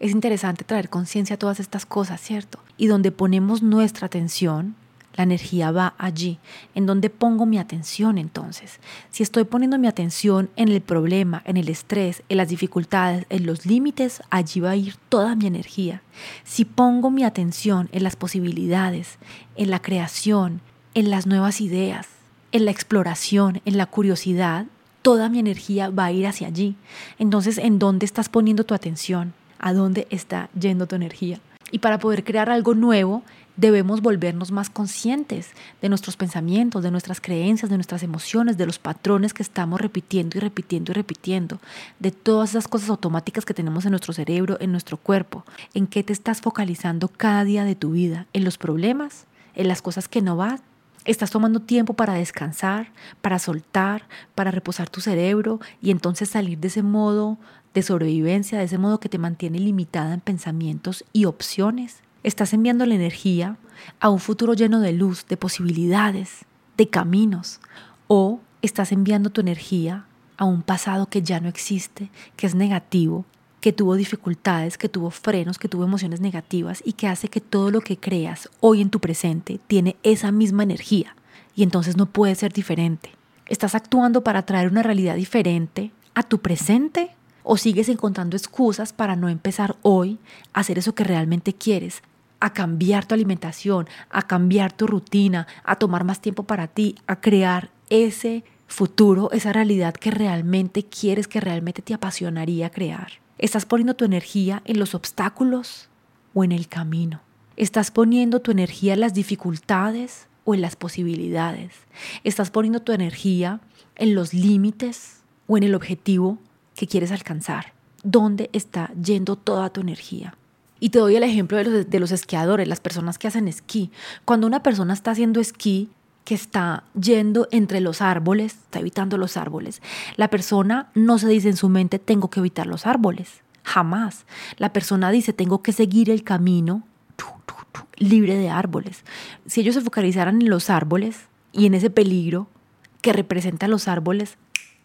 Es interesante traer conciencia a todas estas cosas, ¿cierto? Y donde ponemos nuestra atención, la energía va allí. ¿En dónde pongo mi atención entonces? Si estoy poniendo mi atención en el problema, en el estrés, en las dificultades, en los límites, allí va a ir toda mi energía. Si pongo mi atención en las posibilidades, en la creación, en las nuevas ideas, en la exploración, en la curiosidad, toda mi energía va a ir hacia allí. Entonces, ¿en dónde estás poniendo tu atención? ¿A dónde está yendo tu energía? Y para poder crear algo nuevo, debemos volvernos más conscientes de nuestros pensamientos, de nuestras creencias, de nuestras emociones, de los patrones que estamos repitiendo y repitiendo y repitiendo, de todas esas cosas automáticas que tenemos en nuestro cerebro, en nuestro cuerpo. ¿En qué te estás focalizando cada día de tu vida? ¿En los problemas? ¿En las cosas que no van? Estás tomando tiempo para descansar, para soltar, para reposar tu cerebro y entonces salir de ese modo de sobrevivencia, de ese modo que te mantiene limitada en pensamientos y opciones. Estás enviando la energía a un futuro lleno de luz, de posibilidades, de caminos. O estás enviando tu energía a un pasado que ya no existe, que es negativo, que tuvo dificultades, que tuvo frenos, que tuvo emociones negativas y que hace que todo lo que creas hoy en tu presente tiene esa misma energía y entonces no puede ser diferente. ¿Estás actuando para traer una realidad diferente a tu presente o sigues encontrando excusas para no empezar hoy a hacer eso que realmente quieres? A cambiar tu alimentación, a cambiar tu rutina, a tomar más tiempo para ti, a crear ese futuro, esa realidad que realmente quieres, que realmente te apasionaría crear. ¿Estás poniendo tu energía en los obstáculos o en el camino? ¿Estás poniendo tu energía en las dificultades o en las posibilidades? ¿Estás poniendo tu energía en los límites o en el objetivo que quieres alcanzar? ¿Dónde está yendo toda tu energía? Y te doy el ejemplo de los, de los esquiadores, las personas que hacen esquí. Cuando una persona está haciendo esquí, que está yendo entre los árboles, está evitando los árboles. La persona no se dice en su mente, tengo que evitar los árboles. Jamás. La persona dice, tengo que seguir el camino libre de árboles. Si ellos se focalizaran en los árboles y en ese peligro que representan los árboles,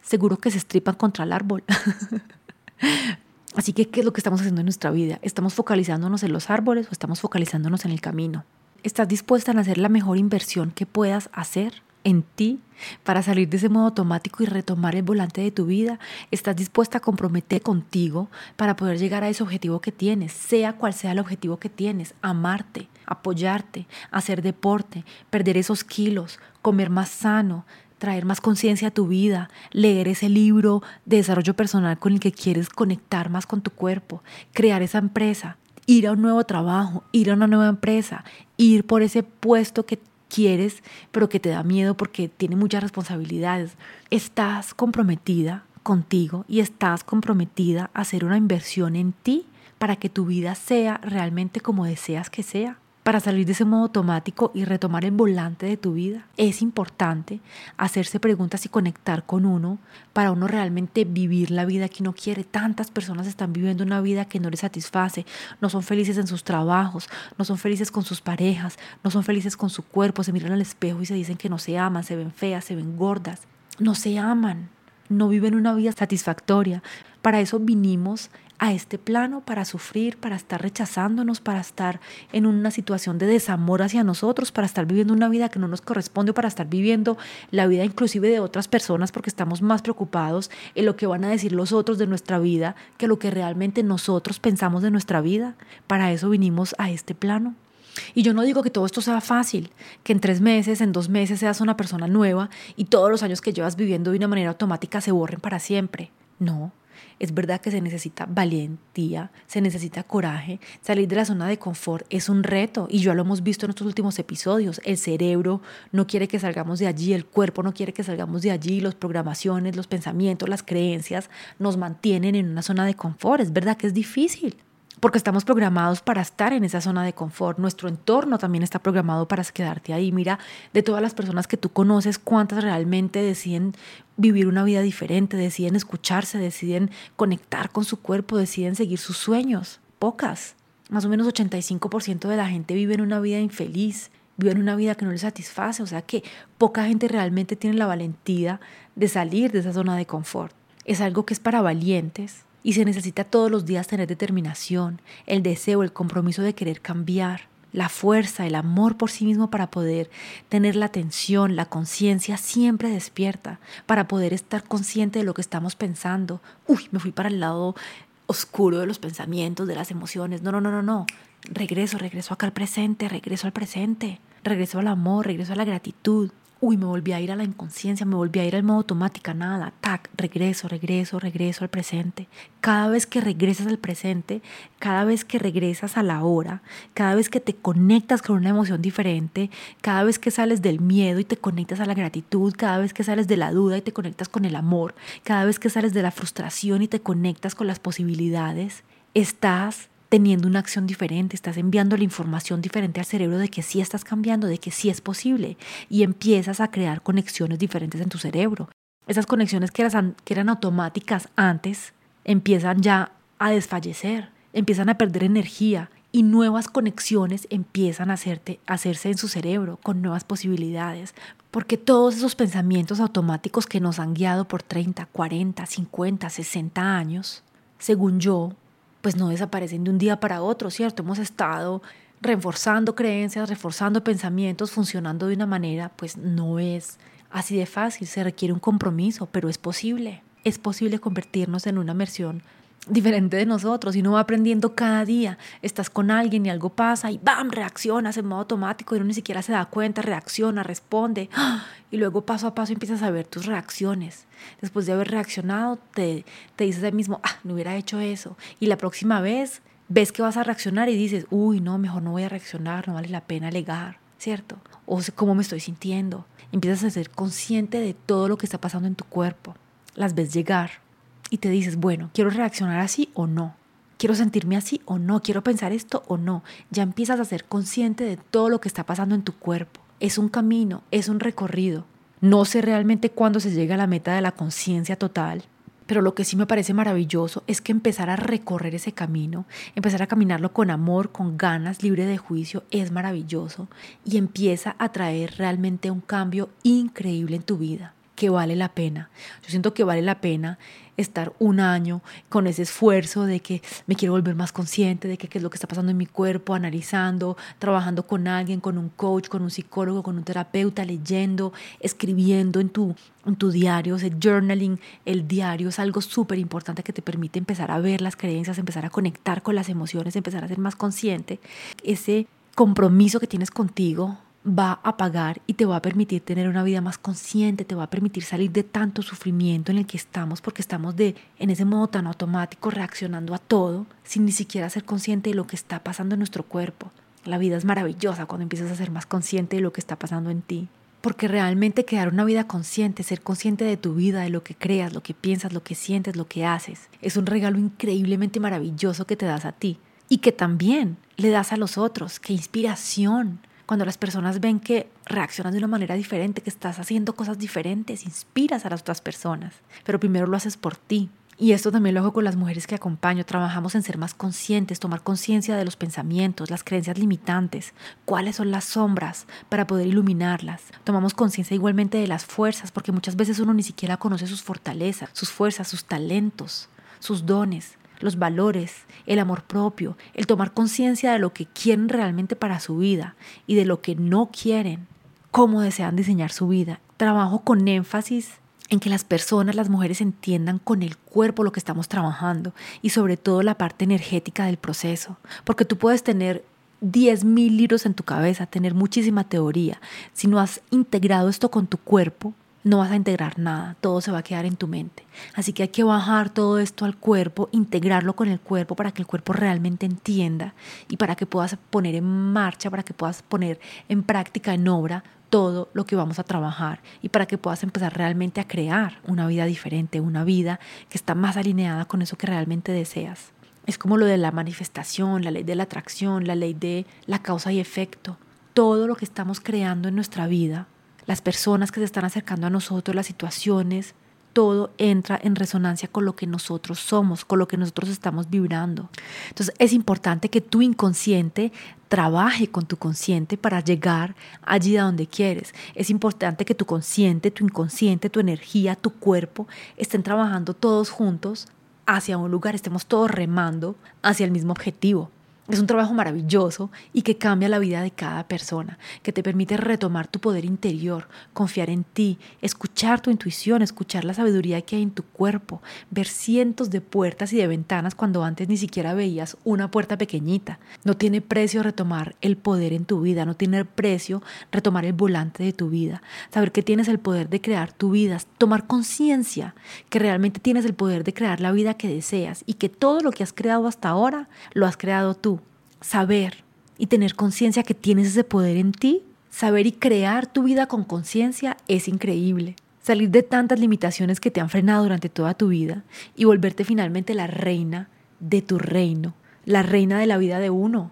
seguro que se estripan contra el árbol. Así que, ¿qué es lo que estamos haciendo en nuestra vida? ¿Estamos focalizándonos en los árboles o estamos focalizándonos en el camino? ¿Estás dispuesta a hacer la mejor inversión que puedas hacer en ti para salir de ese modo automático y retomar el volante de tu vida? ¿Estás dispuesta a comprometer contigo para poder llegar a ese objetivo que tienes, sea cual sea el objetivo que tienes? Amarte, apoyarte, hacer deporte, perder esos kilos, comer más sano, traer más conciencia a tu vida, leer ese libro de desarrollo personal con el que quieres conectar más con tu cuerpo, crear esa empresa, ir a un nuevo trabajo, ir a una nueva empresa, ir por ese puesto que quieres, pero que te da miedo porque tiene muchas responsabilidades. Estás comprometida contigo y estás comprometida a hacer una inversión en ti para que tu vida sea realmente como deseas que sea para salir de ese modo automático y retomar el volante de tu vida. Es importante hacerse preguntas y conectar con uno para uno realmente vivir la vida que uno quiere. Tantas personas están viviendo una vida que no les satisface, no son felices en sus trabajos, no son felices con sus parejas, no son felices con su cuerpo, se miran al espejo y se dicen que no se aman, se ven feas, se ven gordas, no se aman, no viven una vida satisfactoria. Para eso vinimos a este plano para sufrir, para estar rechazándonos, para estar en una situación de desamor hacia nosotros, para estar viviendo una vida que no nos corresponde, para estar viviendo la vida inclusive de otras personas porque estamos más preocupados en lo que van a decir los otros de nuestra vida que lo que realmente nosotros pensamos de nuestra vida. Para eso vinimos a este plano. Y yo no digo que todo esto sea fácil, que en tres meses, en dos meses seas una persona nueva y todos los años que llevas viviendo de una manera automática se borren para siempre. No, es verdad que se necesita valentía, se necesita coraje. Salir de la zona de confort es un reto y ya lo hemos visto en estos últimos episodios. El cerebro no quiere que salgamos de allí, el cuerpo no quiere que salgamos de allí, las programaciones, los pensamientos, las creencias nos mantienen en una zona de confort. Es verdad que es difícil porque estamos programados para estar en esa zona de confort. Nuestro entorno también está programado para quedarte ahí. Mira, de todas las personas que tú conoces, cuántas realmente deciden vivir una vida diferente, deciden escucharse, deciden conectar con su cuerpo, deciden seguir sus sueños. Pocas. Más o menos 85% de la gente vive en una vida infeliz, vive en una vida que no les satisface. O sea que poca gente realmente tiene la valentía de salir de esa zona de confort. Es algo que es para valientes, y se necesita todos los días tener determinación, el deseo, el compromiso de querer cambiar, la fuerza, el amor por sí mismo para poder tener la atención, la conciencia siempre despierta, para poder estar consciente de lo que estamos pensando. Uy, me fui para el lado oscuro de los pensamientos, de las emociones. No, no, no, no, no. Regreso, regreso acá al presente, regreso al presente, regreso al amor, regreso a la gratitud uy, me volví a ir a la inconsciencia, me volví a ir al modo automática, nada, tac, regreso, regreso, regreso al presente. Cada vez que regresas al presente, cada vez que regresas a la hora, cada vez que te conectas con una emoción diferente, cada vez que sales del miedo y te conectas a la gratitud, cada vez que sales de la duda y te conectas con el amor, cada vez que sales de la frustración y te conectas con las posibilidades, estás teniendo una acción diferente, estás enviando la información diferente al cerebro de que sí estás cambiando, de que sí es posible y empiezas a crear conexiones diferentes en tu cerebro. Esas conexiones que eran, automáticas antes empiezan ya a desfallecer, empiezan a perder energía y nuevas conexiones empiezan a hacerse en su cerebro con nuevas posibilidades, porque todos esos pensamientos automáticos que nos han guiado por 30, 40, 50, 60 años, según yo, pues no desaparecen de un día para otro, ¿cierto? Hemos estado reforzando creencias, reforzando pensamientos, funcionando de una manera, pues no es así de fácil, se requiere un compromiso, pero es posible. Es posible convertirnos en una versión diferente de nosotros y uno va aprendiendo cada día. Estás con alguien y algo pasa y ¡bam! reaccionas en modo automático y uno ni siquiera se da cuenta, reacciona, responde y luego paso a paso empiezas a ver tus reacciones. Después de haber reaccionado te, te dices a ti mismo, ah, no hubiera hecho eso. Y la próxima vez ves que vas a reaccionar y dices, uy, no, mejor no voy a reaccionar, no vale la pena alegar, ¿cierto? O cómo me estoy sintiendo. Empiezas a ser consciente de todo lo que está pasando en tu cuerpo. Las ves llegar y te dices, bueno, quiero reaccionar así o no. Quiero sentirme así o no, quiero pensar esto o no. Ya empiezas a ser consciente de todo lo que está pasando en tu cuerpo. Es un camino, es un recorrido. No sé realmente cuándo se llega a la meta de la conciencia total, pero lo que sí me parece maravilloso es que empezar a recorrer ese camino, empezar a caminarlo con amor, con ganas, libre de juicio, es maravilloso y empieza a traer realmente un cambio increíble en tu vida, que vale la pena. Yo siento que vale la pena estar un año con ese esfuerzo de que me quiero volver más consciente de qué es lo que está pasando en mi cuerpo, analizando, trabajando con alguien, con un coach, con un psicólogo, con un terapeuta, leyendo, escribiendo en tu, en tu diario, ese journaling, el diario es algo súper importante que te permite empezar a ver las creencias, empezar a conectar con las emociones, empezar a ser más consciente. Ese compromiso que tienes contigo va a pagar y te va a permitir tener una vida más consciente, te va a permitir salir de tanto sufrimiento en el que estamos porque estamos de en ese modo tan automático reaccionando a todo sin ni siquiera ser consciente de lo que está pasando en nuestro cuerpo. La vida es maravillosa cuando empiezas a ser más consciente de lo que está pasando en ti. Porque realmente crear una vida consciente, ser consciente de tu vida, de lo que creas, lo que piensas, lo que sientes, lo que haces, es un regalo increíblemente maravilloso que te das a ti y que también le das a los otros. ¡Qué inspiración! Cuando las personas ven que reaccionas de una manera diferente, que estás haciendo cosas diferentes, inspiras a las otras personas. Pero primero lo haces por ti. Y esto también lo hago con las mujeres que acompaño. Trabajamos en ser más conscientes, tomar conciencia de los pensamientos, las creencias limitantes, cuáles son las sombras para poder iluminarlas. Tomamos conciencia igualmente de las fuerzas, porque muchas veces uno ni siquiera conoce sus fortalezas, sus fuerzas, sus talentos, sus dones los valores, el amor propio, el tomar conciencia de lo que quieren realmente para su vida y de lo que no quieren, cómo desean diseñar su vida. Trabajo con énfasis en que las personas, las mujeres entiendan con el cuerpo lo que estamos trabajando y sobre todo la parte energética del proceso, porque tú puedes tener 10.000 libros en tu cabeza, tener muchísima teoría. Si no has integrado esto con tu cuerpo, no vas a integrar nada, todo se va a quedar en tu mente. Así que hay que bajar todo esto al cuerpo, integrarlo con el cuerpo para que el cuerpo realmente entienda y para que puedas poner en marcha, para que puedas poner en práctica, en obra, todo lo que vamos a trabajar y para que puedas empezar realmente a crear una vida diferente, una vida que está más alineada con eso que realmente deseas. Es como lo de la manifestación, la ley de la atracción, la ley de la causa y efecto. Todo lo que estamos creando en nuestra vida las personas que se están acercando a nosotros, las situaciones, todo entra en resonancia con lo que nosotros somos, con lo que nosotros estamos vibrando. Entonces es importante que tu inconsciente trabaje con tu consciente para llegar allí a donde quieres. Es importante que tu consciente, tu inconsciente, tu energía, tu cuerpo estén trabajando todos juntos hacia un lugar, estemos todos remando hacia el mismo objetivo. Es un trabajo maravilloso y que cambia la vida de cada persona, que te permite retomar tu poder interior, confiar en ti, escuchar tu intuición, escuchar la sabiduría que hay en tu cuerpo, ver cientos de puertas y de ventanas cuando antes ni siquiera veías una puerta pequeñita. No tiene precio retomar el poder en tu vida, no tiene precio retomar el volante de tu vida, saber que tienes el poder de crear tu vida, tomar conciencia que realmente tienes el poder de crear la vida que deseas y que todo lo que has creado hasta ahora lo has creado tú saber y tener conciencia que tienes ese poder en ti, saber y crear tu vida con conciencia es increíble. Salir de tantas limitaciones que te han frenado durante toda tu vida y volverte finalmente la reina de tu reino, la reina de la vida de uno.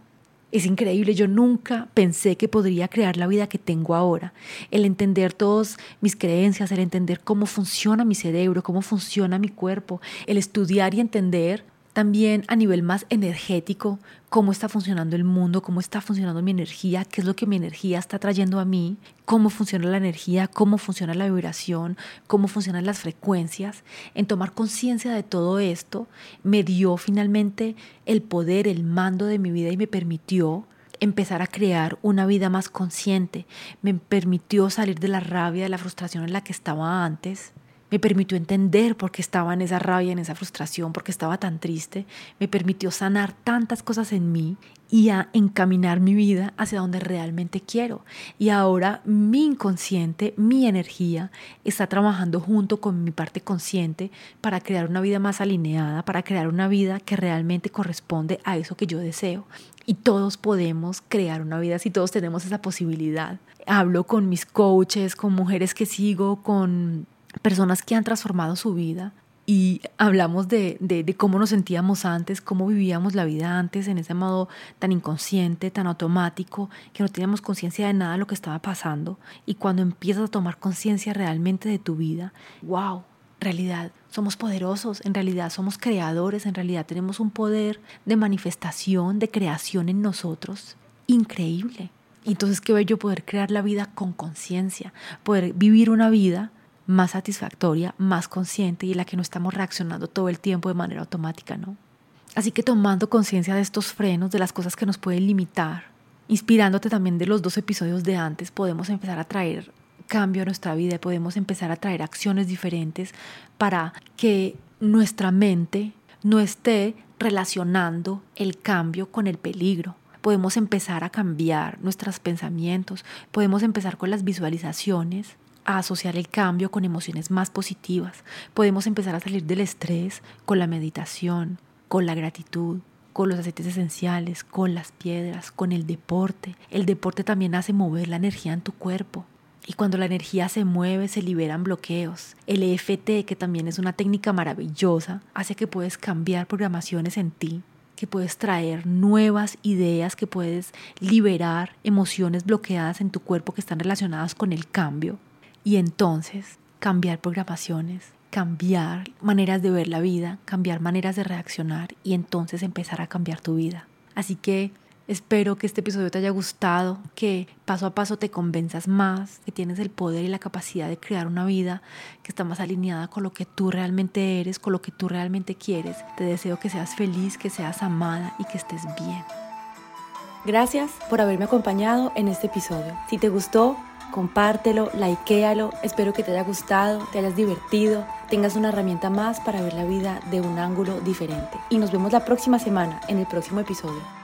Es increíble, yo nunca pensé que podría crear la vida que tengo ahora. El entender todas mis creencias, el entender cómo funciona mi cerebro, cómo funciona mi cuerpo, el estudiar y entender también a nivel más energético, cómo está funcionando el mundo, cómo está funcionando mi energía, qué es lo que mi energía está trayendo a mí, cómo funciona la energía, cómo funciona la vibración, cómo funcionan las frecuencias. En tomar conciencia de todo esto, me dio finalmente el poder, el mando de mi vida y me permitió empezar a crear una vida más consciente, me permitió salir de la rabia, de la frustración en la que estaba antes me permitió entender por qué estaba en esa rabia, en esa frustración, por qué estaba tan triste, me permitió sanar tantas cosas en mí y a encaminar mi vida hacia donde realmente quiero. Y ahora mi inconsciente, mi energía, está trabajando junto con mi parte consciente para crear una vida más alineada, para crear una vida que realmente corresponde a eso que yo deseo. Y todos podemos crear una vida si todos tenemos esa posibilidad. Hablo con mis coaches, con mujeres que sigo, con personas que han transformado su vida y hablamos de, de, cómo nos sentíamos antes, cómo vivíamos la vida antes en ese modo tan inconsciente, tan automático, que no teníamos conciencia de nada de lo que estaba pasando. Y cuando empiezas a tomar conciencia realmente de tu vida, wow, realidad somos poderosos, en realidad somos creadores, en realidad tenemos un poder de manifestación, de creación en nosotros increíble. Y entonces qué bello poder crear la vida con conciencia, poder vivir una vida más satisfactoria, más consciente y en la que no estamos reaccionando todo el tiempo de manera automática, ¿no? Así que tomando conciencia de estos frenos, de las cosas que nos pueden limitar, inspirándote también de los dos episodios de antes, podemos empezar a traer cambio a nuestra vida, podemos empezar a traer acciones diferentes para que nuestra mente no esté relacionando el cambio con el peligro. Podemos empezar a cambiar nuestros pensamientos, podemos empezar con las visualizaciones a asociar el cambio con emociones más positivas. Podemos empezar a salir del estrés con la meditación, con la gratitud, con los aceites esenciales, con las piedras, con el deporte. El deporte también hace mover la energía en tu cuerpo. Y cuando la energía se mueve, se liberan bloqueos. El EFT, que también es una técnica maravillosa, hace que puedes cambiar programaciones en ti, que puedes traer nuevas ideas, que puedes liberar emociones bloqueadas en tu cuerpo que están relacionadas con el cambio y entonces cambiar programaciones, cambiar maneras de ver la vida, cambiar maneras de reaccionar y entonces empezar a cambiar tu vida. Así que espero que este episodio te haya gustado, que paso a paso te convenzas más, que tienes el poder y la capacidad de crear una vida que está más alineada con lo que tú realmente eres, con lo que tú realmente quieres. Te deseo que seas feliz, que seas amada y que estés bien. Gracias por haberme acompañado en este episodio. Si te gustó, compártelo, likealo, espero que te haya gustado, te hayas divertido, tengas una herramienta más para ver la vida de un ángulo diferente. Y nos vemos la próxima semana en el próximo episodio.